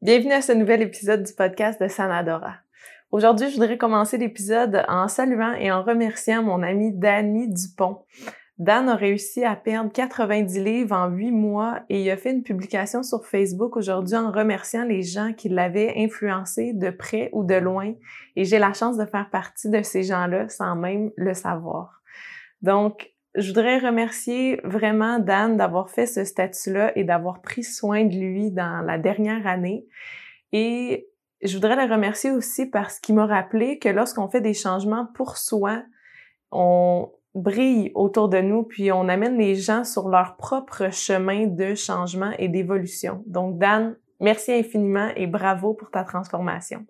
Bienvenue à ce nouvel épisode du podcast de Sanadora. Aujourd'hui, je voudrais commencer l'épisode en saluant et en remerciant mon ami Danny Dupont. Dan a réussi à perdre 90 livres en 8 mois et il a fait une publication sur Facebook aujourd'hui en remerciant les gens qui l'avaient influencé de près ou de loin et j'ai la chance de faire partie de ces gens-là sans même le savoir. Donc, je voudrais remercier vraiment Dan d'avoir fait ce statut-là et d'avoir pris soin de lui dans la dernière année. Et je voudrais le remercier aussi parce qu'il m'a rappelé que lorsqu'on fait des changements pour soi, on brille autour de nous, puis on amène les gens sur leur propre chemin de changement et d'évolution. Donc, Dan, merci infiniment et bravo pour ta transformation.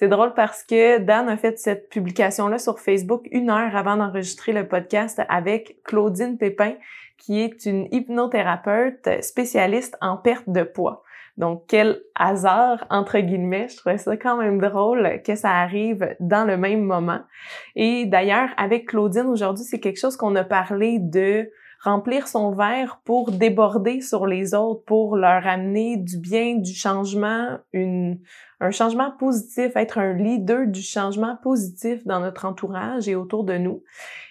C'est drôle parce que Dan a fait cette publication-là sur Facebook une heure avant d'enregistrer le podcast avec Claudine Pépin, qui est une hypnothérapeute spécialiste en perte de poids. Donc, quel hasard, entre guillemets. Je trouvais ça quand même drôle que ça arrive dans le même moment. Et d'ailleurs, avec Claudine aujourd'hui, c'est quelque chose qu'on a parlé de remplir son verre pour déborder sur les autres, pour leur amener du bien, du changement, une, un changement positif, être un leader du changement positif dans notre entourage et autour de nous.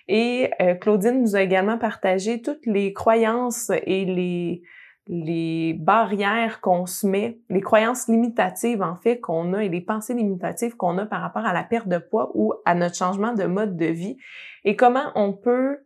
Et euh, Claudine nous a également partagé toutes les croyances et les, les barrières qu'on se met, les croyances limitatives en fait qu'on a et les pensées limitatives qu'on a par rapport à la perte de poids ou à notre changement de mode de vie et comment on peut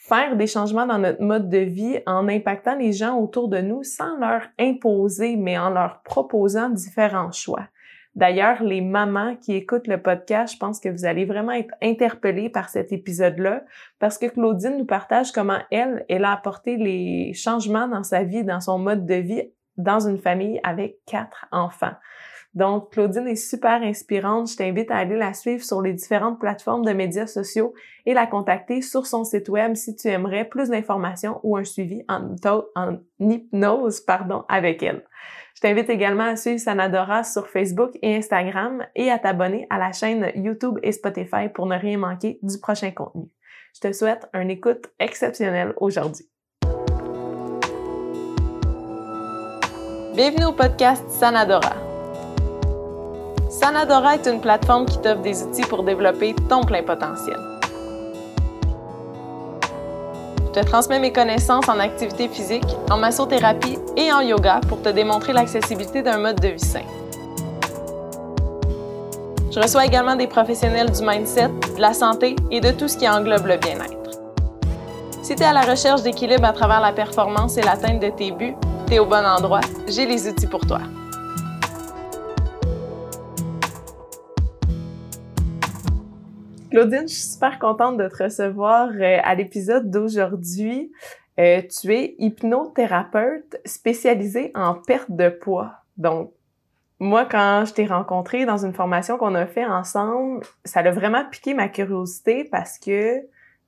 faire des changements dans notre mode de vie en impactant les gens autour de nous sans leur imposer, mais en leur proposant différents choix. D'ailleurs, les mamans qui écoutent le podcast, je pense que vous allez vraiment être interpellés par cet épisode-là parce que Claudine nous partage comment elle, elle a apporté les changements dans sa vie, dans son mode de vie dans une famille avec quatre enfants. Donc, Claudine est super inspirante. Je t'invite à aller la suivre sur les différentes plateformes de médias sociaux et la contacter sur son site web si tu aimerais plus d'informations ou un suivi en, hypnose pardon, avec elle. Je t'invite également à suivre Sanadora sur Facebook et Instagram et à t'abonner à la chaîne YouTube et Spotify pour ne rien manquer du prochain contenu. Je te souhaite une écoute exceptionnelle aujourd'hui. Bienvenue au podcast Sanadora Sanadora est une plateforme qui t'offre des outils pour développer ton plein potentiel. Je te transmets mes connaissances en activité physique, en massothérapie et en yoga pour te démontrer l'accessibilité d'un mode de vie sain. Je reçois également des professionnels du mindset, de la santé et de tout ce qui englobe le bien-être. Si tu es à la recherche d'équilibre à travers la performance et l'atteinte de tes buts, tu es au bon endroit, j'ai les outils pour toi. Claudine, je suis super contente de te recevoir euh, à l'épisode d'aujourd'hui. Euh, tu es hypnothérapeute spécialisée en perte de poids. Donc, moi, quand je t'ai rencontré dans une formation qu'on a fait ensemble, ça a vraiment piqué ma curiosité parce que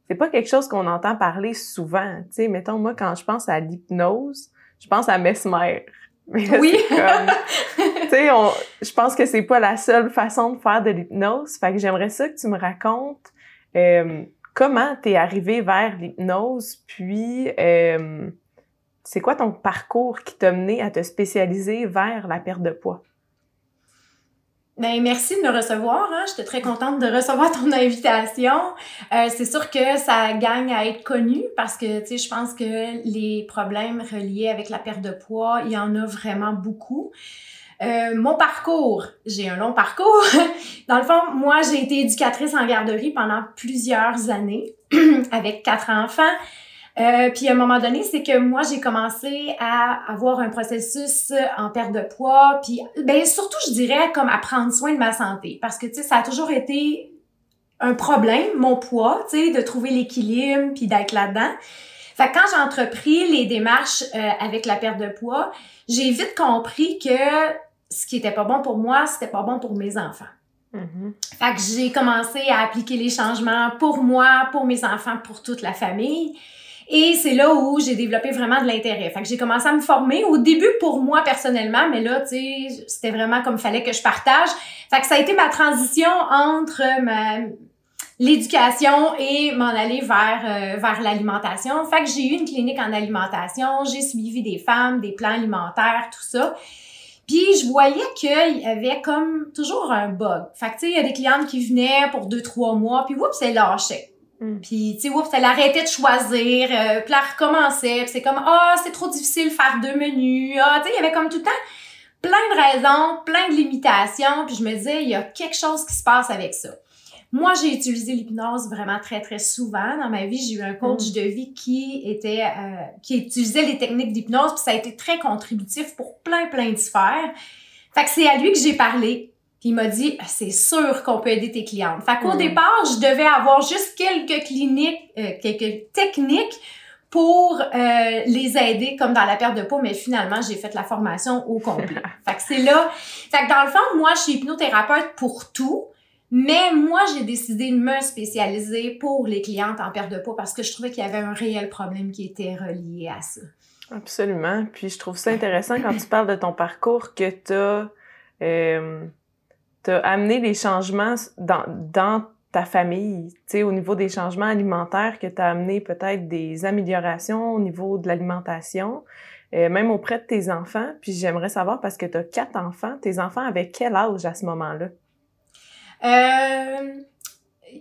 c'est pas quelque chose qu'on entend parler souvent. Tu sais, mettons, moi, quand je pense à l'hypnose, je pense à Mesmer. Oui. sais, je pense que c'est pas la seule façon de faire de l'hypnose. Fait que j'aimerais ça que tu me racontes euh, comment t'es arrivé vers l'hypnose, puis euh, c'est quoi ton parcours qui t'a mené à te spécialiser vers la perte de poids? Ben, merci de me recevoir. Hein. J'étais très contente de recevoir ton invitation. Euh, c'est sûr que ça gagne à être connu parce que, tu sais, je pense que les problèmes reliés avec la perte de poids, il y en a vraiment beaucoup. Euh, mon parcours, j'ai un long parcours. Dans le fond, moi, j'ai été éducatrice en garderie pendant plusieurs années avec quatre enfants. Euh, puis à un moment donné, c'est que moi j'ai commencé à avoir un processus en perte de poids, puis ben surtout je dirais comme à prendre soin de ma santé, parce que tu sais ça a toujours été un problème mon poids, tu sais de trouver l'équilibre puis d'être là-dedans. Fait que quand j'ai entrepris les démarches euh, avec la perte de poids, j'ai vite compris que ce qui était pas bon pour moi, c'était pas bon pour mes enfants. Mm-hmm. Fait que j'ai commencé à appliquer les changements pour moi, pour mes enfants, pour toute la famille. Et c'est là où j'ai développé vraiment de l'intérêt. Fait que j'ai commencé à me former au début pour moi personnellement, mais là, tu sais, c'était vraiment comme fallait que je partage. Fait que ça a été ma transition entre ma l'éducation et m'en aller vers euh, vers l'alimentation. Fait que j'ai eu une clinique en alimentation, j'ai suivi des femmes, des plans alimentaires, tout ça. Puis je voyais qu'il y avait comme toujours un bug. Fait que tu sais, il y a des clientes qui venaient pour deux, trois mois, puis oups, c'est lâchait. Mm. Puis, tu sais, oups, elle arrêtait de choisir, euh, puis elle recommençait, puis c'est comme, ah, c'est trop difficile de faire deux menus, ah, tu sais, il y avait comme tout le temps plein de raisons, plein de limitations, puis je me disais, il y a quelque chose qui se passe avec ça. Moi, j'ai utilisé l'hypnose vraiment très, très souvent dans ma vie. J'ai eu un coach mm. de vie qui était, euh, qui utilisait les techniques d'hypnose, puis ça a été très contributif pour plein, plein de sphères. Fait que c'est à lui que j'ai parlé. Puis il m'a dit, ah, c'est sûr qu'on peut aider tes clientes. Fait qu'au mm. départ, je devais avoir juste quelques cliniques, euh, quelques techniques pour euh, les aider comme dans la perte de peau, mais finalement, j'ai fait la formation au complet. fait que c'est là. Fait que dans le fond, moi, je suis hypnothérapeute pour tout. Mais moi, j'ai décidé de me spécialiser pour les clientes en perte de peau parce que je trouvais qu'il y avait un réel problème qui était relié à ça. Absolument. Puis je trouve ça intéressant quand tu parles de ton parcours que tu as, euh, amené les changements dans, dans ta famille, tu sais, au niveau des changements alimentaires, que tu as amené peut-être des améliorations au niveau de l'alimentation, euh, même auprès de tes enfants. Puis j'aimerais savoir, parce que tu as quatre enfants, tes enfants avaient quel âge à ce moment-là? Euh,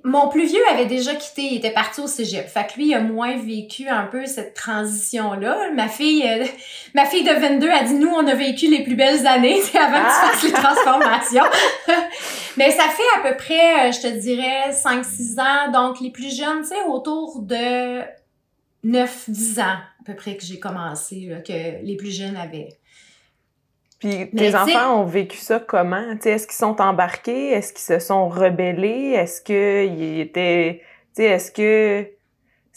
mon plus vieux avait déjà quitté, il était parti au cégep. Fait que lui, il a moins vécu un peu cette transition-là. Ma fille, euh, ma fille de 22 a dit, nous, on a vécu les plus belles années avant que tu ah! fasses les transformations. Mais ça fait à peu près, euh, je te dirais, 5-6 ans. Donc, les plus jeunes, tu sais, autour de 9-10 ans, à peu près, que j'ai commencé, que les plus jeunes avaient. Puis tes enfants ont vécu ça comment? Est-ce qu'ils sont embarqués? Est-ce qu'ils se sont rebellés? Est-ce qu'ils étaient... Est-ce que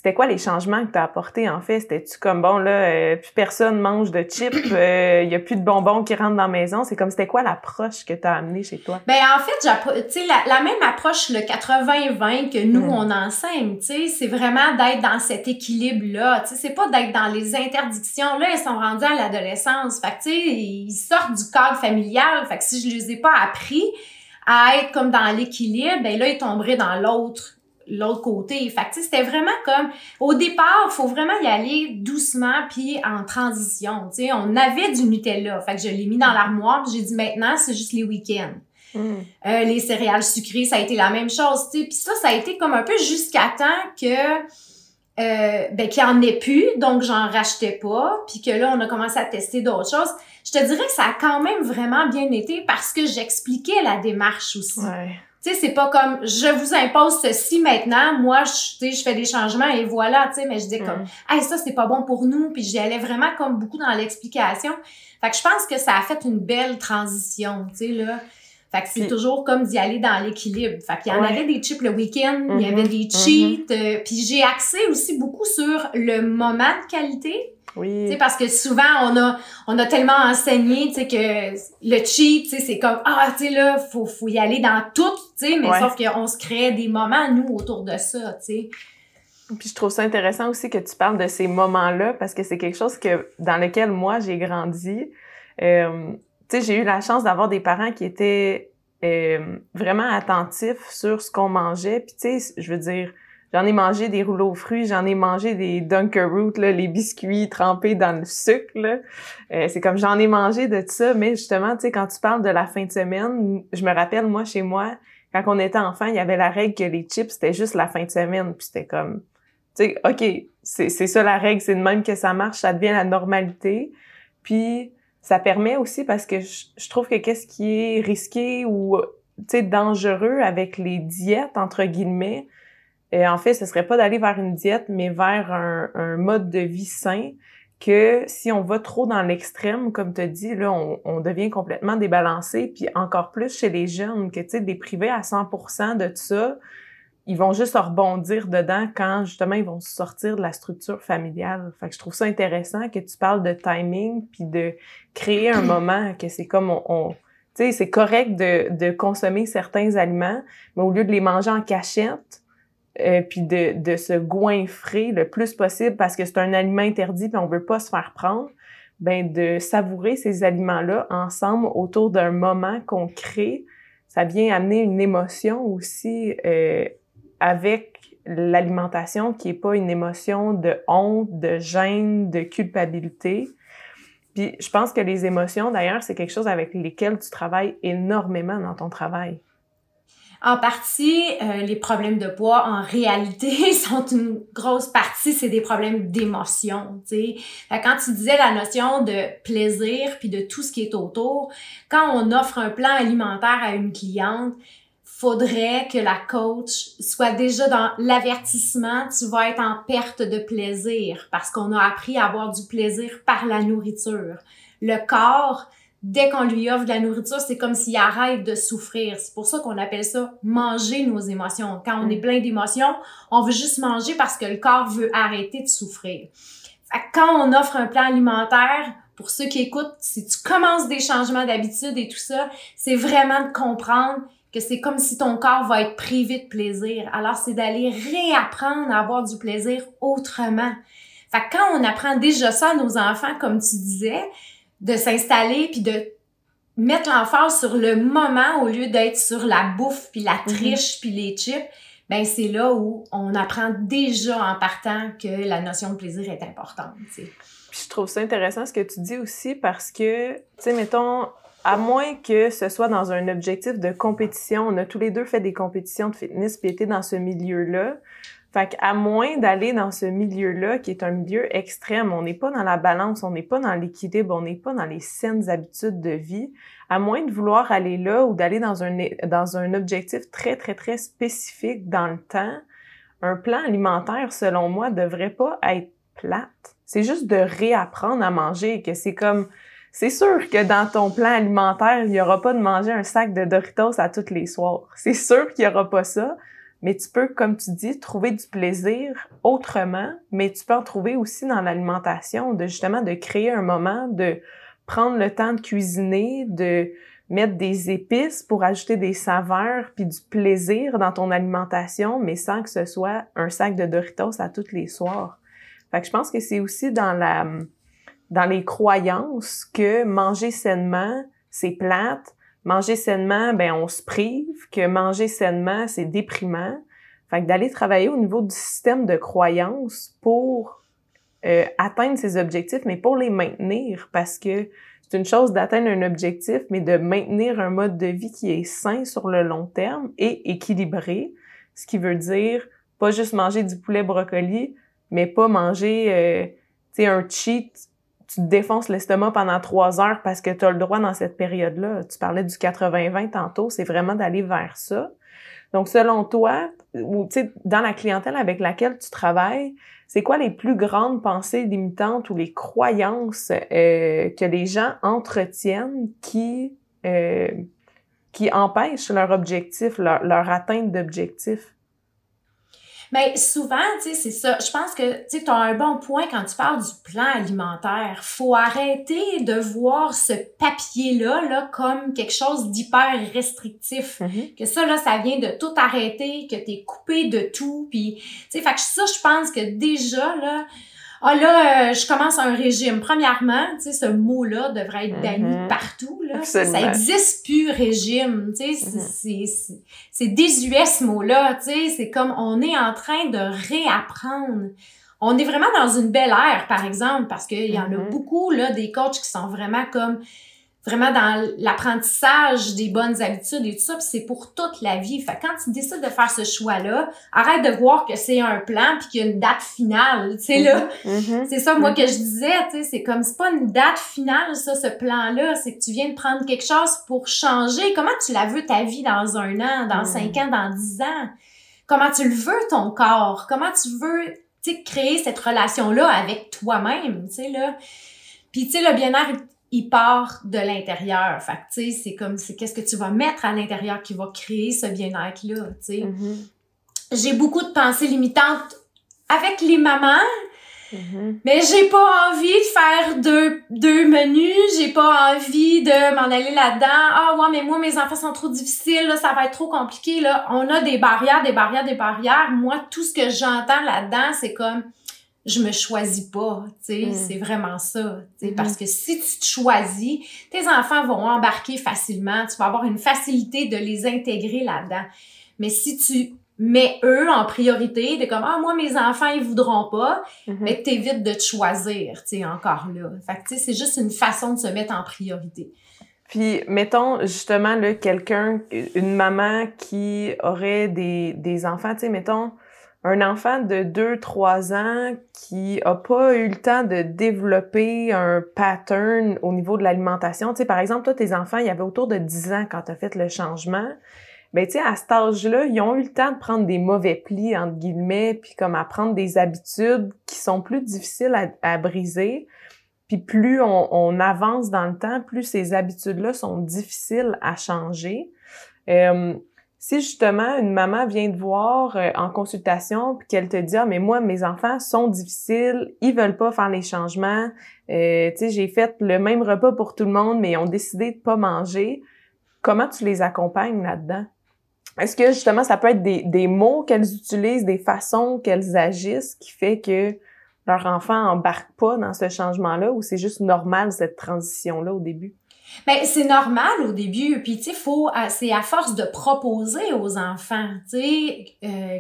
c'était quoi les changements que tu as apportés en fait? C'était-tu comme bon là, euh, plus personne mange de chips, il euh, y a plus de bonbons qui rentrent dans la maison? C'est comme c'était quoi l'approche que tu as amenée chez toi? Ben en fait, tu sais, la, la, même approche, le 80-20 que nous, hmm. on enseigne, tu sais, c'est vraiment d'être dans cet équilibre-là. Tu sais, c'est pas d'être dans les interdictions. Là, ils sont rendus à l'adolescence. Fait que tu sais, ils sortent du cadre familial. Fait que si je les ai pas appris à être comme dans l'équilibre, ben là, ils tomberaient dans l'autre l'autre côté. Fait que c'était vraiment comme au départ, faut vraiment y aller doucement puis en transition, tu sais, on avait du Nutella, fait que je l'ai mis dans l'armoire, j'ai dit maintenant c'est juste les week-ends. Mm. Euh, les céréales sucrées, ça a été la même chose, tu sais. Puis ça, ça a été comme un peu jusqu'à temps que euh, ben qu'il y en ait plus, donc j'en rachetais pas, puis que là on a commencé à tester d'autres choses. Je te dirais que ça a quand même vraiment bien été parce que j'expliquais la démarche aussi. Ouais. Tu sais, c'est pas comme je vous impose ceci maintenant, moi je tu sais je fais des changements et voilà, tu sais, mais je dis comme hey, ça c'est pas bon pour nous, puis j'y allais vraiment comme beaucoup dans l'explication. Fait que je pense que ça a fait une belle transition, tu sais là. Fait que c'est toujours comme d'y aller dans l'équilibre. Fait qu'il y en avait des chips le week-end, il y avait des mm-hmm. cheats, euh, puis j'ai axé aussi beaucoup sur le moment de qualité. Oui. sais parce que souvent, on a, on a tellement enseigné, tu sais, que le cheat, tu sais, c'est comme, ah, tu sais, là, faut, faut y aller dans tout, tu sais, mais sauf qu'on se crée des moments, nous, autour de ça, tu sais. Puis je trouve ça intéressant aussi que tu parles de ces moments-là, parce que c'est quelque chose que, dans lequel moi, j'ai grandi. Euh, tu sais, j'ai eu la chance d'avoir des parents qui étaient euh, vraiment attentifs sur ce qu'on mangeait. Puis tu sais, je veux dire, J'en ai mangé des rouleaux aux fruits, j'en ai mangé des Dunkerroot, là, les biscuits trempés dans le sucre. Euh, c'est comme j'en ai mangé de ça, mais justement, tu sais, quand tu parles de la fin de semaine, je me rappelle, moi, chez moi, quand on était enfant, il y avait la règle que les chips, c'était juste la fin de semaine. Puis c'était comme, tu sais, OK, c'est ça la règle, c'est de même que ça marche, ça devient la normalité. Puis ça permet aussi parce que je, je trouve que qu'est-ce qui est risqué ou, tu sais, dangereux avec les diètes, entre guillemets, et en fait, ce serait pas d'aller vers une diète, mais vers un, mode de vie sain que si on va trop dans l'extrême, comme tu dit, là, on, devient complètement débalancé, puis encore plus chez les jeunes, que, tu sais, des à 100% de ça, ils vont juste rebondir dedans quand, justement, ils vont sortir de la structure familiale. Fait que je trouve ça intéressant que tu parles de timing, puis de créer un moment, que c'est comme on, tu sais, c'est correct de, de consommer certains aliments, mais au lieu de les manger en cachette, euh, puis de, de se goinfrer le plus possible parce que c'est un aliment interdit puis on veut pas se faire prendre, ben de savourer ces aliments-là ensemble autour d'un moment qu'on crée, ça vient amener une émotion aussi euh, avec l'alimentation qui est pas une émotion de honte, de gêne, de culpabilité. Puis je pense que les émotions, d'ailleurs, c'est quelque chose avec lesquelles tu travailles énormément dans ton travail. En partie, euh, les problèmes de poids, en réalité, sont une grosse partie, c'est des problèmes d'émotion, tu sais. Quand tu disais la notion de plaisir puis de tout ce qui est autour, quand on offre un plan alimentaire à une cliente, faudrait que la coach soit déjà dans l'avertissement, tu vas être en perte de plaisir parce qu'on a appris à avoir du plaisir par la nourriture. Le corps, dès qu'on lui offre de la nourriture, c'est comme s'il arrête de souffrir. C'est pour ça qu'on appelle ça manger nos émotions. Quand on est mm. plein d'émotions, on veut juste manger parce que le corps veut arrêter de souffrir. quand on offre un plan alimentaire, pour ceux qui écoutent, si tu commences des changements d'habitude et tout ça, c'est vraiment de comprendre que c'est comme si ton corps va être privé de plaisir. Alors, c'est d'aller réapprendre à avoir du plaisir autrement. Fait que quand on apprend déjà ça à nos enfants, comme tu disais, de s'installer puis de mettre l'emphase sur le moment au lieu d'être sur la bouffe puis la mhm. triche puis les chips, ben c'est là où on apprend déjà en partant que la notion de plaisir est importante. Puis je trouve ça intéressant ce que tu dis aussi parce que, tu sais, mettons, à moins que ce soit dans un objectif de compétition, on a tous les deux fait des compétitions de fitness puis été dans ce milieu-là. Fait qu'à moins d'aller dans ce milieu-là, qui est un milieu extrême, on n'est pas dans la balance, on n'est pas dans l'équilibre, on n'est pas dans les saines habitudes de vie, à moins de vouloir aller là ou d'aller dans un, dans un objectif très, très, très spécifique dans le temps, un plan alimentaire, selon moi, devrait pas être plate. C'est juste de réapprendre à manger, que c'est comme, c'est sûr que dans ton plan alimentaire, il y aura pas de manger un sac de Doritos à tous les soirs. C'est sûr qu'il y aura pas ça mais tu peux, comme tu dis, trouver du plaisir autrement, mais tu peux en trouver aussi dans l'alimentation, de justement de créer un moment, de prendre le temps de cuisiner, de mettre des épices pour ajouter des saveurs puis du plaisir dans ton alimentation, mais sans que ce soit un sac de Doritos à tous les soirs. Fait que je pense que c'est aussi dans la dans les croyances que manger sainement, c'est plate, manger sainement, ben on se prive, que manger sainement, c'est déprimant. Fait que d'aller travailler au niveau du système de croyances pour euh, atteindre ses objectifs, mais pour les maintenir, parce que c'est une chose d'atteindre un objectif, mais de maintenir un mode de vie qui est sain sur le long terme et équilibré, ce qui veut dire pas juste manger du poulet brocoli, mais pas manger, euh, un cheat tu te défonces l'estomac pendant trois heures parce que tu as le droit dans cette période-là. Tu parlais du 80-20 tantôt, c'est vraiment d'aller vers ça. Donc, selon toi, ou dans la clientèle avec laquelle tu travailles, c'est quoi les plus grandes pensées limitantes ou les croyances euh, que les gens entretiennent qui euh, qui empêchent leur objectif, leur atteinte d'objectif? Mais souvent, tu sais, c'est ça. Je pense que tu as un bon point quand tu parles du plan alimentaire. Faut arrêter de voir ce papier-là là, comme quelque chose d'hyper restrictif. Mm-hmm. Que ça, là, ça vient de tout arrêter, que tu es coupé de tout. Puis, tu sais, fait que ça, je pense que déjà, là, ah là, euh, je commence un régime. Premièrement, tu sais, ce mot-là devrait être banni mm-hmm. partout. Là. Ça existe plus, régime. Tu sais, mm-hmm. c'est désuet ce mot-là. Tu sais, c'est comme on est en train de réapprendre. On est vraiment dans une belle ère, par exemple, parce qu'il y en a mm-hmm. beaucoup, là, des coachs qui sont vraiment comme vraiment dans l'apprentissage des bonnes habitudes et tout ça, puis c'est pour toute la vie. Fait quand tu décides de faire ce choix-là, arrête de voir que c'est un plan puis qu'il y a une date finale, tu sais là. Mm-hmm. Mm-hmm. C'est ça moi mm-hmm. que je disais, tu sais, c'est comme c'est pas une date finale ça ce plan-là, c'est que tu viens de prendre quelque chose pour changer. Comment tu la veux ta vie dans un an, dans cinq ans, dans dix ans? Comment tu le veux ton corps? Comment tu veux tu sais créer cette relation là avec toi-même, tu sais là? Puis tu sais le bien-être il part de l'intérieur. Fait tu sais, c'est comme, c'est qu'est-ce que tu vas mettre à l'intérieur qui va créer ce bien-être-là, tu sais. Mm-hmm. J'ai beaucoup de pensées limitantes avec les mamans, mm-hmm. mais j'ai pas envie de faire deux, deux menus, j'ai pas envie de m'en aller là-dedans. Ah ouais, mais moi, mes enfants sont trop difficiles, là, ça va être trop compliqué, là. On a des barrières, des barrières, des barrières. Moi, tout ce que j'entends là-dedans, c'est comme je me choisis pas, tu sais, mm. c'est vraiment ça, tu sais, mm-hmm. parce que si tu te choisis, tes enfants vont embarquer facilement, tu vas avoir une facilité de les intégrer là-dedans. Mais si tu mais eux en priorité, de comme ah moi mes enfants ils voudront pas, Mhm. mais t'évites de te choisir, tu sais encore là. Fait que tu sais c'est juste une façon de se mettre en priorité. Puis, mettons, justement, là, quelqu'un, une maman qui aurait des, des enfants, tu sais, mettons, un enfant de 2-3 ans qui a pas eu le temps de développer un pattern au niveau de l'alimentation. Tu sais, par exemple, toi, tes enfants, il y avait autour de 10 ans quand tu as fait le changement. Ben, tu sais, à cet âge-là, ils ont eu le temps de prendre des mauvais plis, entre guillemets, puis comme apprendre des habitudes qui sont plus difficiles à, à briser. Puis plus on, on avance dans le temps, plus ces habitudes-là sont difficiles à changer. Euh, si justement une maman vient te voir euh, en consultation puis qu'elle te dit ah mais moi mes enfants sont difficiles, ils veulent pas faire les changements, euh, tu sais j'ai fait le même repas pour tout le monde mais ils ont décidé de pas manger, comment tu les accompagnes là-dedans? Est-ce que justement ça peut être des, des mots qu'elles utilisent, des façons qu'elles agissent qui fait que leur enfant embarque pas dans ce changement-là ou c'est juste normal cette transition-là au début? Ben c'est normal au début, puis tu sais faut c'est à force de proposer aux enfants, tu sais euh,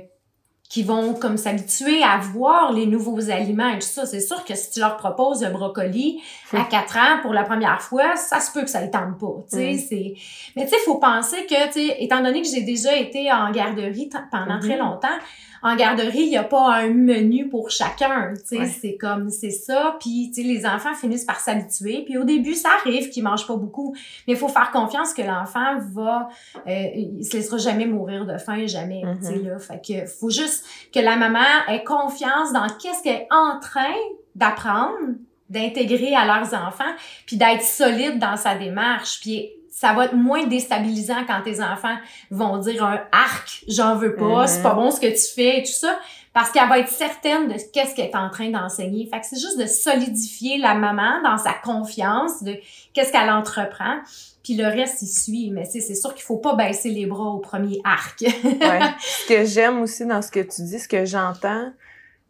qui vont comme s'habituer à voir les nouveaux aliments et tout ça. C'est sûr que si tu leur proposes le brocoli à 4 ans pour la première fois, ça se peut que ça ne tente pas, tu sais, mais tu sais faut penser que tu sais étant donné que j'ai déjà été en garderie pendant Mhm. très longtemps, en garderie, il n'y a pas un menu pour chacun, tu sais, Ouais. c'est comme c'est ça, puis tu sais les enfants finissent par s'habituer, puis au début ça arrive qu'ils mangent pas beaucoup, mais il faut faire confiance que l'enfant va euh, il se laissera jamais mourir de faim, jamais, tu sais là, fait que faut juste que la maman ait confiance dans qu'est-ce qu'elle est en train d'apprendre, d'intégrer à leurs enfants, puis d'être solide dans sa démarche, puis ça va être moins déstabilisant quand tes enfants vont dire un arc, j'en veux pas, Mhm. c'est pas bon ce que tu fais et tout ça, parce qu'elle va être certaine de qu'est-ce qu'elle est en train d'enseigner. Fait que c'est juste de solidifier la maman dans sa confiance de qu'est-ce qu'elle entreprend, puis le reste il suit. Mais c'est sûr qu'il faut pas baisser les bras au premier arc. Ouais. Ce que j'aime aussi dans ce que tu dis, ce que j'entends,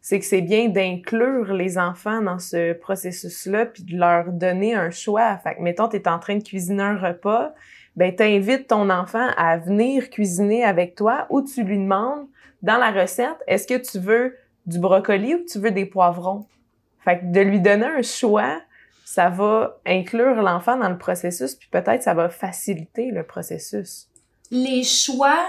c'est que c'est bien d'inclure les enfants dans ce processus-là puis de leur donner un choix. Fait que, mettons, t'es en train de cuisiner un repas, ben, t'invites ton enfant à venir cuisiner avec toi ou tu lui demandes dans la recette, est-ce que tu veux du brocoli ou tu veux des poivrons? Fait que de lui donner un choix, ça va inclure l'enfant dans le processus puis peut-être ça va faciliter le processus. les choix,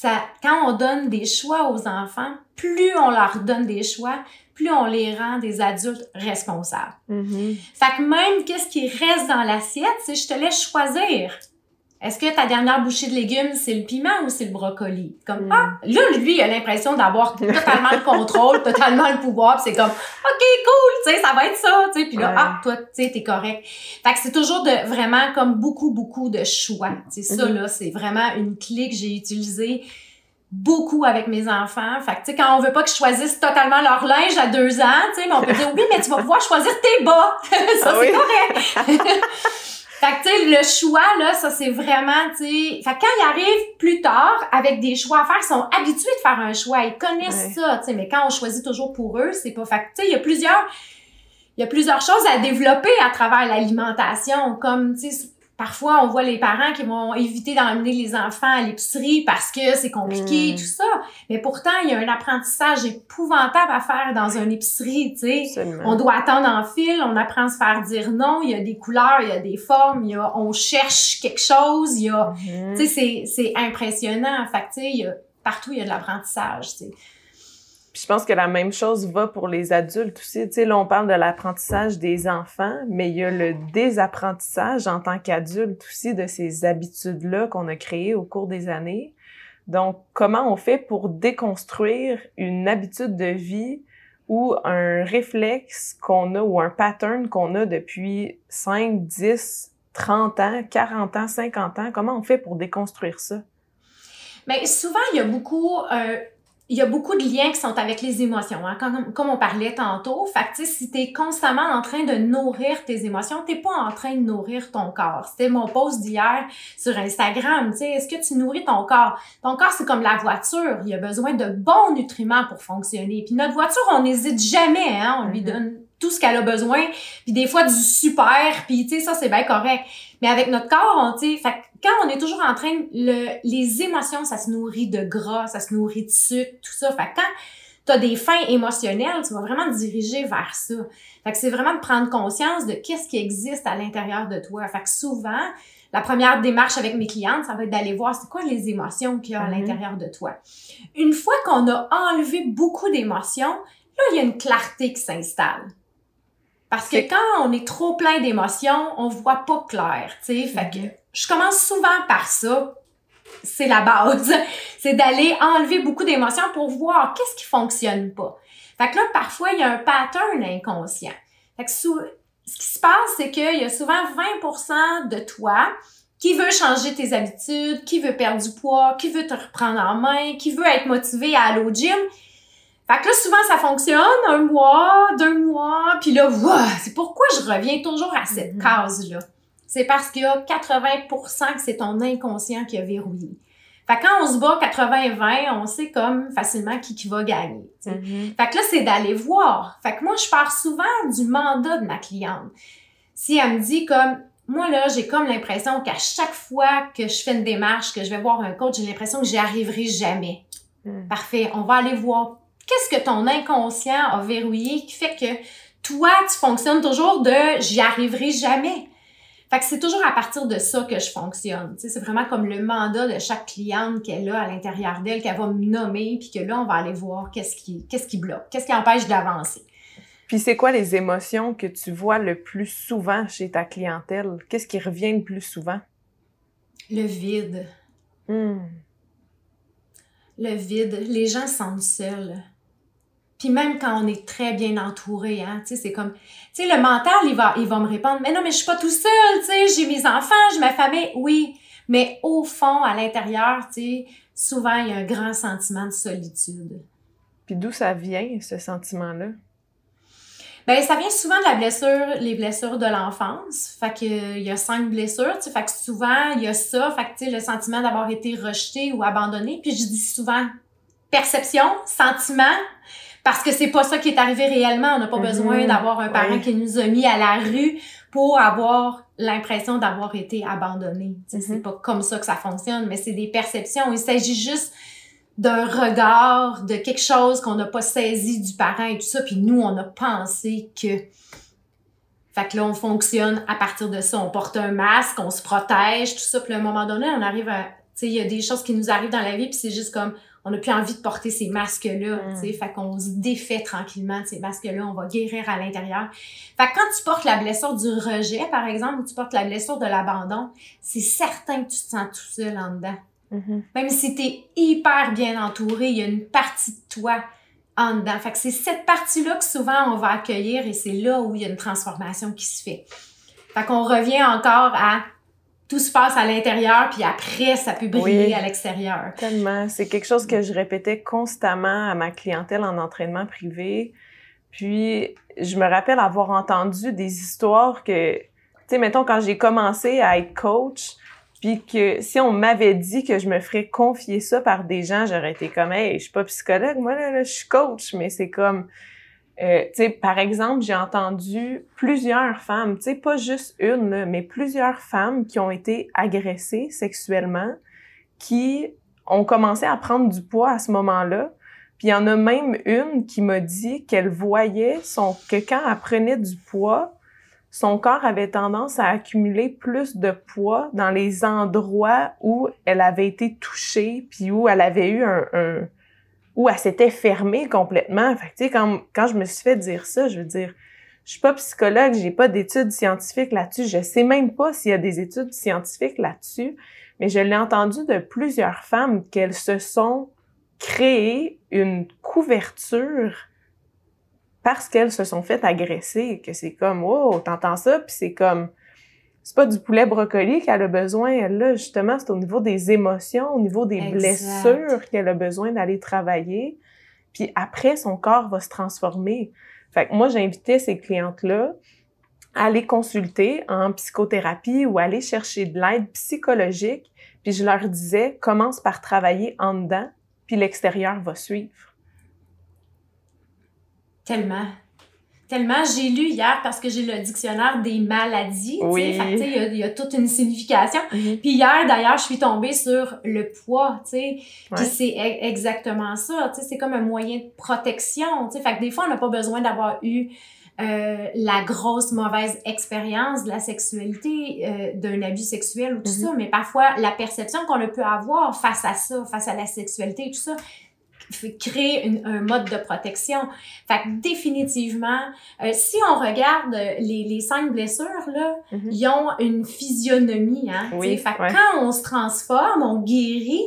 ça, quand on donne des choix aux enfants, plus on leur donne des choix, plus on les rend des adultes responsables. Mhm. Fait que même qu'est-ce qui reste dans l'assiette, c'est je te laisse choisir. Est-ce que ta dernière bouchée de légumes, c'est le piment ou c'est le brocoli? Comme, Mm. ah, là, lui, il a l'impression d'avoir totalement le contrôle, totalement le pouvoir, pis c'est comme, OK, cool, tu sais, ça va être ça, tu sais, puis là, Ouais. ah, toi, tu sais, t'es correct. Fait que c'est toujours de, vraiment comme beaucoup, beaucoup de choix. Tu sais, ça, Mhm. là, c'est vraiment une clé que j'ai utilisée beaucoup avec mes enfants. Fait que, tu sais, quand on veut pas que je choisisse totalement leur linge à deux ans, tu sais, mais on peut dire, oui, mais tu vas pouvoir choisir tes bas. ça, Ah c'est oui? correct. Fait que, tu sais, le choix, là, ça, c'est vraiment, tu sais... Fait que quand ils arrivent plus tard, avec des choix à faire, ils sont habitués de faire un choix. Ils connaissent Ouais. ça, tu sais. Mais quand on choisit toujours pour eux, c'est pas... Fait que, tu sais, il y a plusieurs... Il y a plusieurs choses à développer à travers l'alimentation, comme, tu sais, parfois, on voit les parents qui vont éviter d'emmener les enfants à l'épicerie parce que c'est compliqué, Mm. tout ça. Mais pourtant, il y a un apprentissage épouvantable à faire dans une épicerie, tu sais. On doit attendre en fil, on apprend à se faire dire non, il y a des couleurs, il y a des formes, il y a, on cherche quelque chose, il y a, Mhm. tu sais, c'est, c'est impressionnant. Fait que, tu sais, il y a, partout, il y a de l'apprentissage, tu sais. Je pense que la même chose va pour les adultes aussi. Tu sais, là, on parle de l'apprentissage des enfants, mais il y a le désapprentissage en tant qu'adulte aussi de ces habitudes-là qu'on a créées au cours des années. Donc, comment on fait pour déconstruire une habitude de vie ou un réflexe qu'on a ou un pattern qu'on a depuis 5, 10, 30 ans, 40 ans, 50 ans? Comment on fait pour déconstruire ça? Mais souvent, il y a beaucoup, euh, il y a beaucoup de liens qui sont avec les émotions, hein, comme, comme on parlait tantôt. Fait que, tu si t'es constamment en train de nourrir tes émotions, t'es pas en train de nourrir ton corps. C'était mon post d'hier sur Instagram, tu sais, est-ce que tu nourris ton corps? Ton corps, c'est comme la voiture. Il a besoin de bons nutriments pour fonctionner. Puis notre voiture, on n'hésite jamais, hein, on lui Mhm. donne tout ce qu'elle a besoin, puis des fois du super, puis tu sais ça c'est bien correct. Mais avec notre corps, on tu sais, quand on est toujours en train le les émotions, ça se nourrit de gras, ça se nourrit de sucre, tout ça. Fait quand tu as des fins émotionnelles, tu vas vraiment te diriger vers ça. Fait que c'est vraiment de prendre conscience de qu'est-ce qui existe à l'intérieur de toi. Fait que souvent, la première démarche avec mes clientes, ça va être d'aller voir c'est quoi les émotions qu'il y a à mhm. l'intérieur de toi. Une fois qu'on a enlevé beaucoup d'émotions, là, il y a une clarté qui s'installe. Parce que quand on est trop plein d'émotions, on voit pas clair, tu sais. Fait que je commence souvent par ça. C'est la base. c'est d'aller enlever beaucoup d'émotions pour voir qu'est-ce qui fonctionne pas. Fait que là, parfois, il y a un pattern inconscient. Fait que ce qui se passe, c'est qu'il y a souvent 20% de toi qui veut changer tes habitudes, qui veut perdre du poids, qui veut te reprendre en main, qui veut être motivé à aller au gym, fait que là, souvent, ça fonctionne un mois, deux mois, puis là, c'est pourquoi je reviens toujours à cette mm-hmm. case-là? C'est parce qu'il y a 80% que c'est ton inconscient qui a verrouillé. Fait que quand on se bat 80-20, on sait comme facilement qui, qui va gagner. Mm-hmm. Fait que là, c'est d'aller voir. Fait que moi, je pars souvent du mandat de ma cliente. Si elle me dit comme, moi là, j'ai comme l'impression qu'à chaque fois que je fais une démarche, que je vais voir un coach, j'ai l'impression que j'y arriverai jamais. Mm. Parfait. On va aller voir qu'est-ce que ton inconscient a verrouillé qui fait que toi, tu fonctionnes toujours de j'y arriverai jamais? Fait que c'est toujours à partir de ça que je fonctionne. c'est vraiment comme le mandat de chaque cliente qu'elle a à l'intérieur d'elle, qu'elle va me nommer, puis que là, on va aller voir qu'est-ce qui, qu'est-ce qui bloque, qu'est-ce qui empêche d'avancer. Puis c'est quoi les émotions que tu vois le plus souvent chez ta clientèle? Qu'est-ce qui revient le plus souvent? Le vide. Hmm. Le vide. Les gens sentent seuls. Puis même quand on est très bien entouré, hein, tu sais, c'est comme, tu sais, le mental, il va, il va me répondre, mais non, mais je suis pas tout seul, tu sais, j'ai mes enfants, j'ai ma famille, oui. Mais au fond, à l'intérieur, tu sais, souvent, il y a un grand sentiment de solitude. Puis d'où ça vient, ce sentiment-là? Ben, ça vient souvent de la blessure, les blessures de l'enfance. Fait que, il y a cinq blessures, tu sais, fait que souvent, il y a ça, fait que, tu sais, le sentiment d'avoir été rejeté ou abandonné. Puis je dis souvent perception, sentiment, parce que c'est pas ça qui est arrivé réellement. On n'a pas besoin mhm. d'avoir un parent qui nous a mis à la rue pour avoir l'impression d'avoir été abandonné. C'est mhm. pas comme ça que ça fonctionne, mais c'est des perceptions. Il s'agit juste d'un regard, de quelque chose qu'on n'a pas saisi du parent et tout ça, puis nous, on a pensé que... Fait que là, on fonctionne à partir de ça. On porte un masque, on se protège, tout ça, puis à un moment donné, on arrive à... Tu sais, il y a des choses qui nous arrivent dans la vie, puis c'est juste comme on n'a plus envie de porter ces masques-là, mm. tu sais, fait qu'on se défait tranquillement de ces masques-là, on va guérir à l'intérieur. Fait que quand tu portes la blessure du rejet, par exemple, ou tu portes la blessure de l'abandon, c'est certain que tu te sens tout seul en dedans. Mm-hmm. Même si tu es hyper bien entouré, il y a une partie de toi en dedans. Fait que c'est cette partie-là que souvent on va accueillir et c'est là où il y a une transformation qui se fait. Fait qu'on revient encore à tout se passe à l'intérieur, puis après, ça peut briller à l'extérieur. Tellement. C'est quelque chose que je répétais constamment à ma clientèle en entraînement privé. Puis, je me rappelle avoir entendu des histoires que, tu sais, mettons, quand j'ai commencé à être coach, puis que si on m'avait dit que je me ferais confier ça par des gens, j'aurais été comme, hey, je suis pas psychologue, moi, là je suis coach, mais c'est comme, euh, par exemple, j'ai entendu plusieurs femmes, tu sais, pas juste une, mais plusieurs femmes qui ont été agressées sexuellement, qui ont commencé à prendre du poids à ce moment-là. Puis il y en a même une qui m'a dit qu'elle voyait son, que quand elle prenait du poids, son corps avait tendance à accumuler plus de poids dans les endroits où elle avait été touchée, puis où elle avait eu un où elle s'était fermée complètement. Fait tu sais, quand, quand je me suis fait dire ça, je veux dire, je suis pas psychologue, j'ai pas d'études scientifiques là-dessus, je sais même pas s'il y a des études scientifiques là-dessus, mais je l'ai entendu de plusieurs femmes qu'elles se sont créées une couverture parce qu'elles se sont fait agresser, que c'est comme, oh, t'entends ça, puis c'est comme, c'est pas du poulet brocoli qu'elle a besoin. Là, justement, c'est au niveau des émotions, au niveau des blessures qu'elle a besoin d'aller travailler. Puis après, son corps va se transformer. Fait que moi, j'invitais ces clientes-là à aller consulter en psychothérapie ou aller chercher de l'aide psychologique. Puis je leur disais, commence par travailler en dedans, puis l'extérieur va suivre. Tellement. Tellement. J'ai lu hier parce que j'ai le dictionnaire des maladies. Oui. Fait que, tu sais, il y a- y, a toute une signification. Mhm. Puis hier, d'ailleurs, je suis tombée sur le poids, tu sais. Puis Ouais. c'est e- exactement ça, tu sais. C'est comme un moyen de protection, tu sais. Fait que des fois, on n'a pas besoin d'avoir eu euh, la grosse mauvaise expérience de la sexualité, euh, d'un abus sexuel ou tout Mhm. ça, mais parfois, la perception qu'on pu avoir face à ça, face à la sexualité et tout ça, créer une- un mode de protection. Fait que définitivement, euh, si on regarde euh, les, les cinq blessures, là, Mhm. ils ont une physionomie, hein. Oui. Fait que ouais. quand on se transforme, on guérit,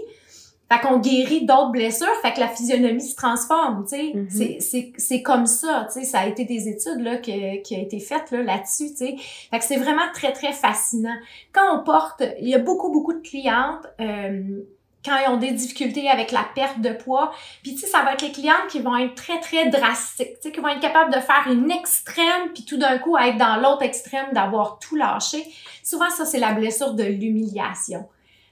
fait qu'on guérit d'autres blessures, fait que la physionomie se transforme, tu sais. Mhm. C'est- C'est, c'est comme ça, tu sais. Ça a été des études, là, que- qui a été faites, là, là-dessus, tu sais. Fait que c'est vraiment très, très fascinant. Quand on porte, il y a beaucoup, beaucoup de clientes, euh, quand ils ont des difficultés avec la perte de poids, puis tu sais, ça va être les clientes qui vont être très, très drastiques, tu sais, qui vont être capables de faire une extrême, puis tout d'un coup être dans l'autre extrême, d'avoir tout lâché. Souvent, ça, c'est la blessure de l'humiliation.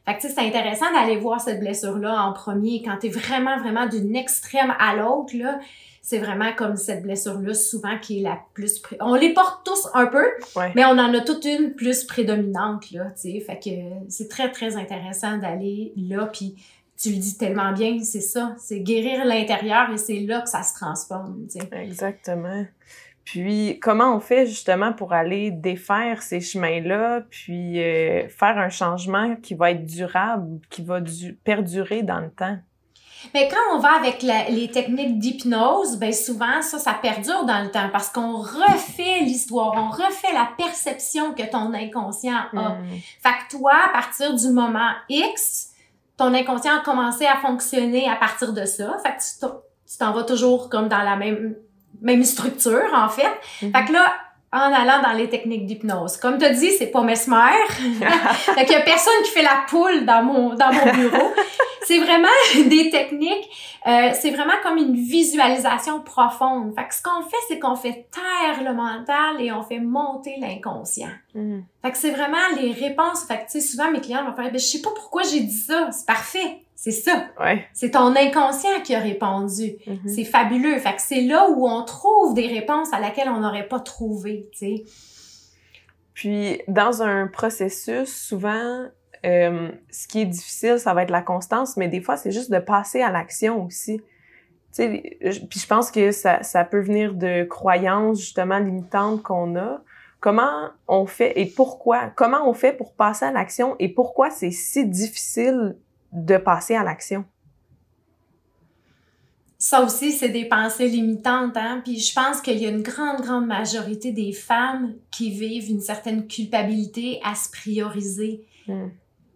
Fait que tu sais, c'est intéressant d'aller voir cette blessure-là en premier, quand t'es vraiment, vraiment d'une extrême à l'autre, là, c'est vraiment comme cette blessure-là, souvent, qui est la plus... pré- On les porte tous un peu, Ouais. mais on en a toute une plus prédominante, là, tu sais. Fait que c'est très, très intéressant d'aller là, puis tu le dis tellement bien, c'est ça. C'est guérir l'intérieur et c'est là que ça se transforme, tu sais. Exactement. Puis, comment on fait justement pour aller défaire ces chemins-là, puis euh, faire un changement qui va être durable, qui va du- perdurer dans le temps? Mais quand on va avec la- les techniques d'hypnose, ben souvent ça, ça perdure dans le temps parce qu'on refait l'histoire, on refait la perception que ton inconscient a. Hmm. Fait que toi, à partir du moment X, ton inconscient a commencé à fonctionner à partir de ça. Fait que tu t'en- vas toujours comme dans la même, même structure, en fait. Mhm. Fait que là, en allant dans les techniques d'hypnose. Comme tu as dit, c'est pas mesmer. fait qu'il y a personne qui fait la poule dans mon, dans mon bureau. c'est vraiment des techniques, euh, c'est vraiment comme une visualisation profonde. Fait que ce qu'on fait, c'est qu'on fait taire le mental et on fait monter l'inconscient. Hmm. Fait que c'est vraiment les réponses. Fait que, tu sais, souvent, mes clients vont faire, ben, je sais pas pourquoi j'ai dit ça. C'est parfait. C'est ça. Ouais. C'est ton inconscient qui a répondu. Mhm. C'est fabuleux. Fait que c'est là où on trouve des réponses à laquelle on n'aurait pas trouvé, tu sais. Puis, dans un processus, souvent, euh, ce qui est difficile, ça va être la constance, mais des fois, c'est juste de passer à l'action aussi. Tu sais, je- puis je pense que ça, ça peut venir de croyances justement limitantes qu'on a. Comment on fait et pourquoi? Comment on fait pour passer à l'action et pourquoi c'est si difficile de passer à l'action? Ça aussi, c'est des pensées limitantes, hein. Puis je pense qu'il y a une grande, grande majorité des femmes qui vivent une certaine culpabilité à se prioriser. Hmm.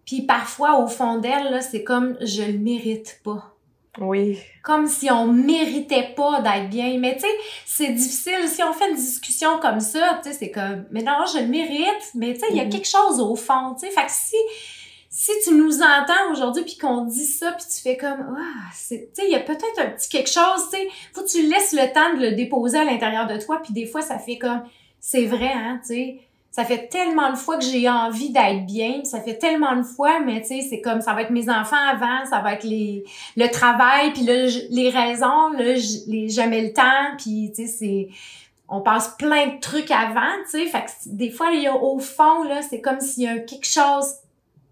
Puis parfois, au fond d'elles, c'est comme je le mérite pas. Oui. comme si on méritait pas d'être bien. Mais tu sais, c'est difficile. Si on fait une discussion comme ça, tu sais, c'est comme, mais non, je le mérite. Mais tu sais, il y a Mhm. quelque chose au fond, tu sais. Fait que si, si tu nous entends aujourd'hui puis qu'on dit ça puis tu fais comme, ah, c'est, tu sais, il y a peut-être un petit quelque chose, tu sais. Faut que tu laisses le temps de le déposer à l'intérieur de toi puis des fois, ça fait comme, c'est vrai, hein, tu sais. Ça fait tellement de fois que j'ai envie d'être bien, ça fait tellement de fois, mais tu sais, c'est comme ça va être mes enfants avant, ça va être les le travail, puis là, les raisons, là, les jamais le temps, puis tu sais, c'est on passe plein de trucs avant, tu sais, fait que des fois, a au fond, là, c'est comme s'il y a quelque chose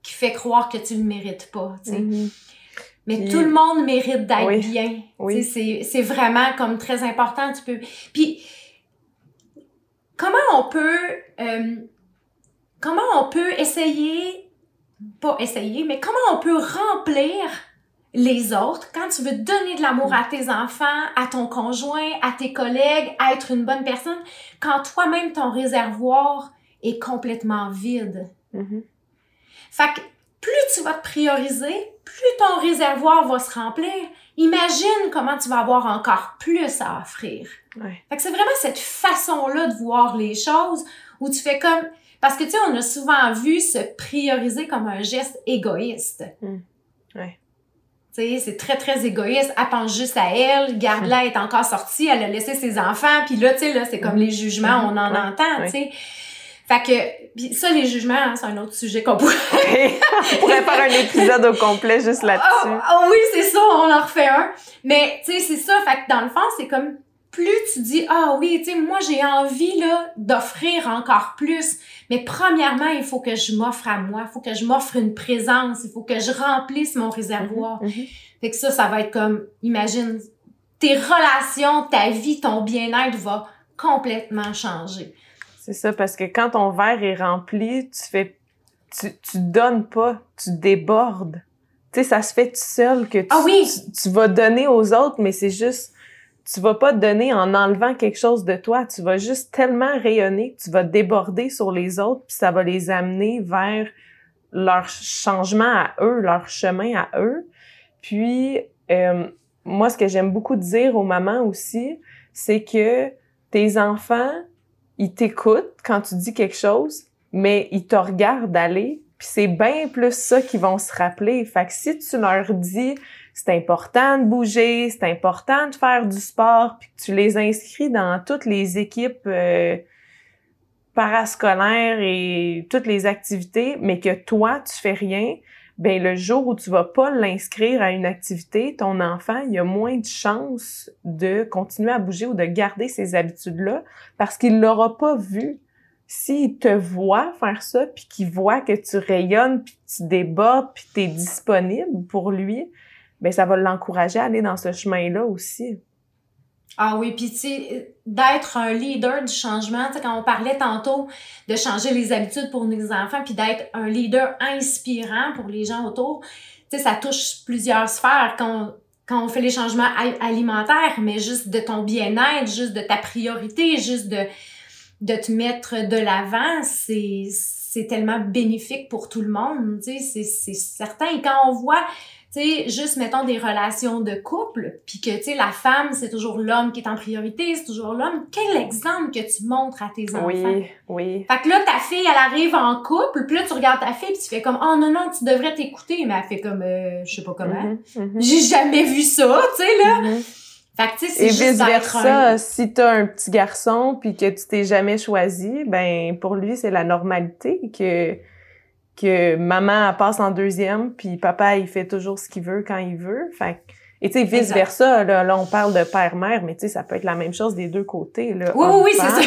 qui fait croire que tu le mérites pas, tu sais. Mhm. Mais Puis- tout le monde mérite d'être Oui. bien. Oui. C'est vraiment comme très important. Tu peux. Puis comment on peut euh, comment on peut essayer pas essayer, mais comment on peut remplir les autres quand tu veux donner de l'amour à tes enfants, à ton conjoint, à tes collègues, à être une bonne personne, quand toi-même ton réservoir est complètement vide? Mhm. Fait que plus tu vas te prioriser, plus ton réservoir va se remplir. Imagine comment tu vas avoir encore plus à offrir. Ouais. Fait que c'est vraiment cette façon-là de voir les choses où tu fais comme... Parce que, tu sais, on a souvent vu se prioriser comme un geste égoïste. Mm. Ouais. Tu sais, c'est très, très égoïste. Elle pense juste à elle. Garde-la est encore sortie. Elle a laissé ses enfants. Puis là, tu sais, là, c'est comme Mhm. les jugements, on en Ouais. entend, tu sais. Fait que, ça, les jugements, hein, c'est un autre sujet qu'on pourrait on pourrait faire un épisode au complet juste Oh, là-dessus. oh oui, c'est ça, on en refait un. Mais, tu sais, c'est ça. Fait que dans le fond, c'est comme, plus tu dis ah oui, tu sais moi j'ai envie là d'offrir encore plus, mais premièrement, il faut que je m'offre à moi, il faut que je m'offre une présence, il faut que je remplisse mon réservoir. Mhm, mhm. Fait que ça ça va être comme imagine tes relations, ta vie, ton bien-être va complètement changer. C'est ça parce que quand ton verre est rempli, tu fais tu tu donnes pas, tu débordes. Tu sais ça se fait tout seul que tu, Ah oui! tu, tu vas donner aux autres mais c'est juste tu vas pas donner en enlevant quelque chose de toi, tu vas juste tellement rayonner que tu vas déborder sur les autres, puis ça va les amener vers leur changement à eux, leur chemin à eux. Puis euh, moi, ce que j'aime beaucoup dire aux mamans aussi, c'est que tes enfants, ils t'écoutent quand tu dis quelque chose, mais ils te regardent aller, puis c'est bien plus ça qu'ils vont se rappeler. Fait que si tu leur dis c'est important de bouger, c'est important de faire du sport, puis que tu les inscris dans toutes les équipes euh, parascolaires et toutes les activités, mais que toi, tu fais rien, ben le jour où tu vas pas l'inscrire à une activité, ton enfant, il a moins de chances de continuer à bouger ou de garder ces habitudes-là parce qu'il l'aura pas vu. S'il te voit faire ça, puis qu'il voit que tu rayonnes, puis tu débordes, puis tu es disponible pour lui, ben ça va l'encourager à aller dans ce chemin-là aussi. Ah oui, puis tu sais, d'être un leader du changement, tu sais, quand on parlait tantôt de changer les habitudes pour nos enfants, puis d'être un leader inspirant pour les gens autour, tu sais, ça touche plusieurs sphères quand on, quand on fait les changements alimentaires, mais juste de ton bien-être, juste de ta priorité, juste de, de te mettre de l'avant, c'est, tellement bénéfique pour tout le monde, tu sais, c'est, certain. Et quand on voit sais, juste mettons des relations de couple, puis que tu sais la femme c'est toujours l'homme qui est en priorité, c'est toujours l'homme. Quel exemple que tu montres à tes enfants? Oui, oui. Fait que là ta fille elle arrive en couple, puis là tu regardes ta fille puis tu fais comme oh non non tu devrais t'écouter, mais elle fait comme euh, je sais pas comment. Mhm, mhm, J'ai jamais vu ça, tu sais là. mhm. Fait que tu sais c'est Et juste vice d'être un- si t'as un petit garçon puis que tu t'es jamais choisi, ben pour lui c'est la normalité que que maman elle passe en deuxième puis papa il fait toujours ce qu'il veut quand il veut. Fait que- et tu sais vice versa là, là on parle de père mère mais tu sais ça peut être la même chose des deux côtés là. Oui oui oui c'est ça.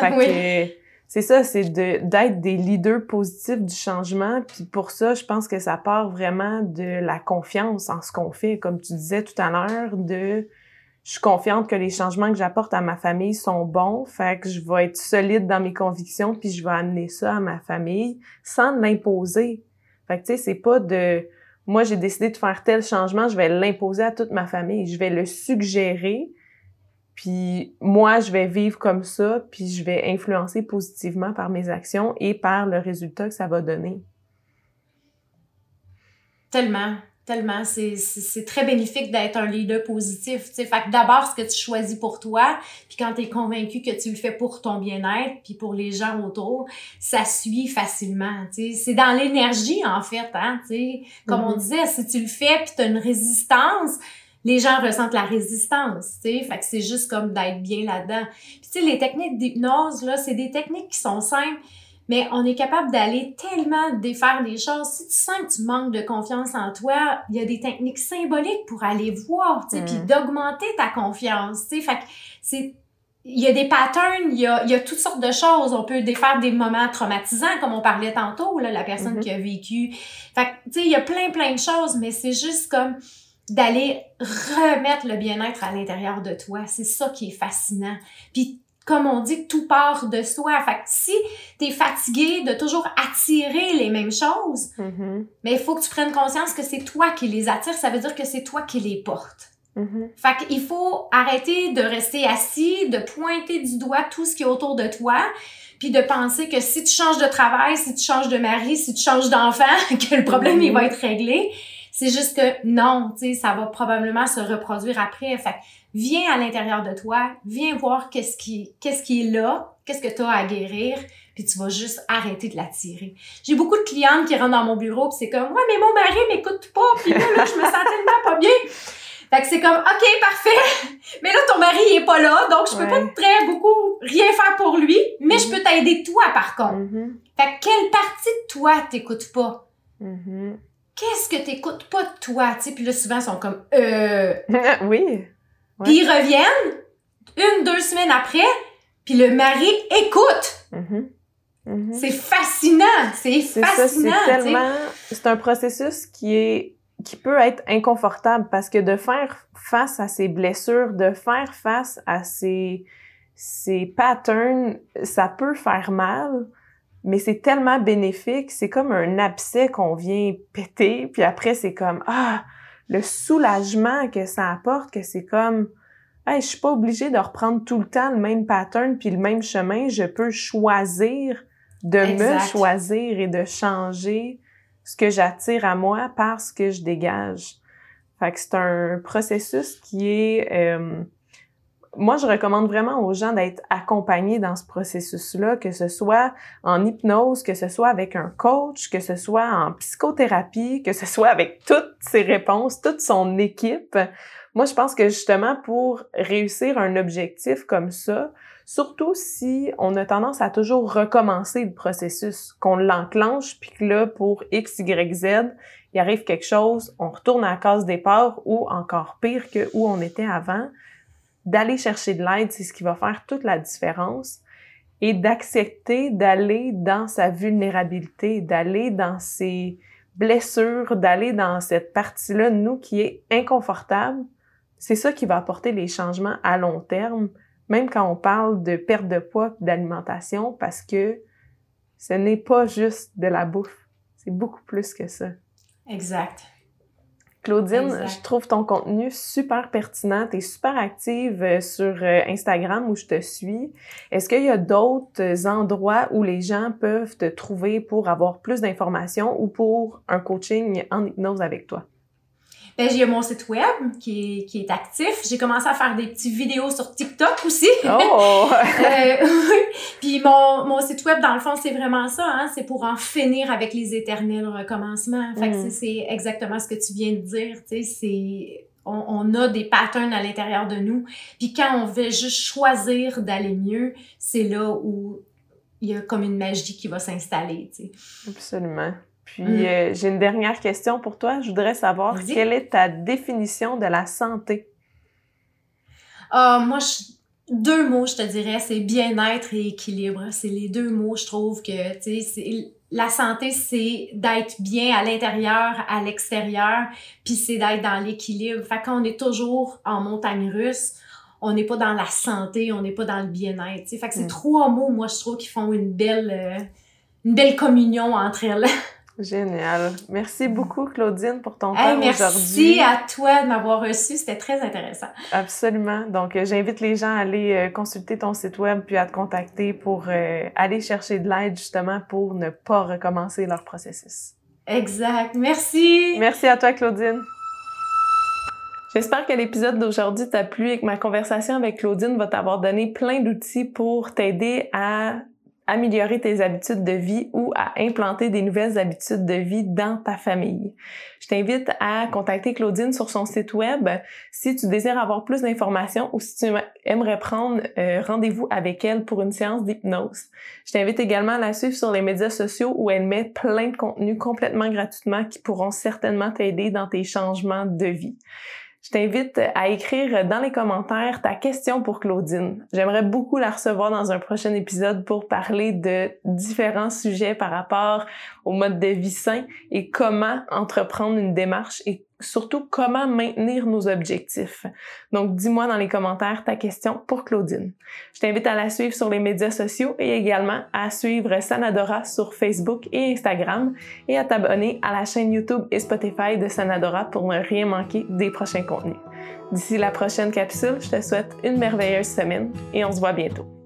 Fait oui. que c'est ça, c'est de d'être des leaders positifs du changement. Puis pour ça, je pense que ça part vraiment de la confiance en ce qu'on fait, comme tu disais tout à l'heure, de je suis confiante que les changements que j'apporte à ma famille sont bons, fait que je vais être solide dans mes convictions, puis je vais amener ça à ma famille sans l'imposer. Fait que tu sais, c'est pas de moi j'ai décidé de faire tel changement, je vais l'imposer à toute ma famille, je vais le suggérer, puis moi, je vais vivre comme ça, puis je vais influencer positivement par mes actions et par le résultat que ça va donner. Tellement, tellement. C'est, c'est, c'est très bénéfique d'être un leader positif. tu sais. Fait que d'abord, ce que tu choisis pour toi, puis quand tu es convaincu que tu le fais pour ton bien-être, puis pour les gens autour, ça suit facilement. tu sais. C'est dans l'énergie, en fait. Hein, tu sais. Comme on Mhm. disait, si tu le fais, puis tu as une résistance, les gens ressentent la résistance. tu sais. Fait que c'est juste comme d'être bien là-dedans. Puis tu sais, les techniques d'hypnose, là, c'est des techniques qui sont simples, mais on est capable d'aller tellement défaire des choses. Si tu sens que tu manques de confiance en toi, il y a des techniques symboliques pour aller voir, tu sais, Mm. puis d'augmenter ta confiance, tu sais. Fait que c'est il y a des patterns, il y a, il y a toutes sortes de choses. On peut défaire des moments traumatisants, comme on parlait tantôt, là, la personne Mhm. qui a vécu. Fait que, tu sais, il y a plein, plein de choses, mais c'est juste comme d'aller remettre le bien-être à l'intérieur de toi. C'est ça qui est fascinant. Puis, comme on dit, tout part de soi. Fait que si t'es fatigué de toujours attirer les mêmes choses, Mhm, mais il faut que tu prennes conscience que c'est toi qui les attires. Ça veut dire que c'est toi qui les portes. mhm. Fait qu'il faut arrêter de rester assis, de pointer du doigt tout ce qui est autour de toi, puis de penser que si tu changes de travail, si tu changes de mari, si tu changes d'enfant, que le problème il va être réglé. C'est juste que non, tu sais, ça va probablement se reproduire après. Fait viens à l'intérieur de toi, viens voir qu'est-ce qui qu'est-ce qui est là, qu'est-ce que tu as à guérir, puis tu vas juste arrêter de l'attirer. J'ai beaucoup de clientes qui rentrent dans mon bureau, puis c'est comme "Ouais, mais mon mari m'écoute pas, puis là, là je me sens tellement pas bien." Fait que c'est comme, OK, parfait. Mais là, ton mari, il est pas là, donc je peux Ouais. pas très beaucoup rien faire pour lui, mais je Mhm. peux t'aider toi, par contre. Mhm, Fait que quelle partie de toi t'écoutes pas? mhm. Qu'est-ce que t'écoutes pas de toi? Tu sais, puis là, souvent, ils sont comme, euh... oui. Ouais. Puis ils reviennent, une, deux semaines après, puis le mari écoute. Mhm. Mhm. C'est fascinant, c'est C'est ça, fascinant. c'est tellement... C'est un processus qui est qui peut être inconfortable parce que de faire face à ses blessures, de faire face à ses, ses patterns, ça peut faire mal, mais c'est tellement bénéfique. C'est comme un abcès qu'on vient péter, puis après, c'est comme, ah, le soulagement que ça apporte, que c'est comme, hey, je suis pas obligée de reprendre tout le temps le même pattern puis le même chemin. Je peux choisir de me choisir et de changer ce que j'attire à moi parce que je dégage. Fait que c'est un processus qui est... euh, moi, je recommande vraiment aux gens d'être accompagnés dans ce processus-là, que ce soit en hypnose, que ce soit avec un coach, que ce soit en psychothérapie, que ce soit avec toutes ses réponses, toute son équipe. Moi, je pense que justement, pour réussir un objectif comme ça, surtout si on a tendance à toujours recommencer le processus, qu'on l'enclenche, puis que là, pour X, Y, Z, il arrive quelque chose, on retourne à la case départ ou encore pire que où on était avant, d'aller chercher de l'aide, c'est ce qui va faire toute la différence et d'accepter d'aller dans sa vulnérabilité, d'aller dans ses blessures, d'aller dans cette partie-là de nous qui est inconfortable. C'est ça qui va apporter les changements à long terme, même quand on parle de perte de poids, d'alimentation, parce que ce n'est pas juste de la bouffe, c'est beaucoup plus que ça. Exact. Claudine, Exact. je trouve ton contenu super pertinent. Tu es super active euh, sur euh, Instagram où je te suis. Est-ce qu'il y a d'autres endroits où les gens peuvent te trouver pour avoir plus d'informations ou pour un coaching en hypnose avec toi? Ben, j'ai mon site web qui est, qui est actif. J'ai commencé à faire des petites vidéos sur TikTok aussi. Oh! Euh. Puis mon, mon site web, dans le fond, c'est vraiment ça. Hein? C'est pour en finir avec les éternels recommencements. Fait Mm. c'est- c'est exactement ce que tu viens de dire. Tu sais, c'est... On, on a des patterns à l'intérieur de nous. Puis quand on veut juste choisir d'aller mieux, c'est là où il y a comme une magie qui va s'installer. Tu sais. Absolument. Puis Mm. euh, j'ai une dernière question pour toi. Je voudrais savoir Vas-y. quelle est ta définition de la santé? Ah, moi, je- deux mots, je te dirais, c'est bien-être et équilibre. C'est les deux mots, je trouve que, tu sais, la santé, c'est d'être bien à l'intérieur, à l'extérieur, puis c'est d'être dans l'équilibre. Fait qu'on est toujours en montagne russe, on n'est pas dans la santé, on n'est pas dans le bien-être. Fait que c'est Mm. trois mots, moi, je trouve, qui font une belle, euh, une belle communion entre elles. Génial. Merci beaucoup, Claudine, pour ton Hey, temps merci aujourd'hui. à toi de m'avoir reçu, c'était très intéressant. Absolument. Donc, euh, j'invite les gens à aller euh, consulter ton site web puis à te contacter pour euh, aller chercher de l'aide justement pour ne pas recommencer leur processus. Exact. Merci. Merci à toi, Claudine. J'espère que l'épisode d'aujourd'hui t'a plu et que ma conversation avec Claudine va t'avoir donné plein d'outils pour t'aider à améliorer tes habitudes de vie ou à implanter des nouvelles habitudes de vie dans ta famille. Je t'invite à contacter Claudine sur son site web si tu désires avoir plus d'informations ou si tu aimerais prendre euh, rendez-vous avec elle pour une séance d'hypnose. Je t'invite également à la suivre sur les médias sociaux où elle met plein de contenus complètement gratuitement qui pourront certainement t'aider dans tes changements de vie. Je t'invite à écrire dans les commentaires ta question pour Claudine. J'aimerais beaucoup la recevoir dans un prochain épisode pour parler de différents sujets par rapport au mode de vie sain et comment entreprendre une démarche surtout comment maintenir nos objectifs. Donc, dis-moi dans les commentaires ta question pour Claudine. Je t'invite à la suivre sur les médias sociaux et également à suivre Sanadora sur Facebook et Instagram et à t'abonner à la chaîne YouTube et Spotify de Sanadora pour ne rien manquer des prochains contenus. D'ici la prochaine capsule, je te souhaite une merveilleuse semaine et on se voit bientôt.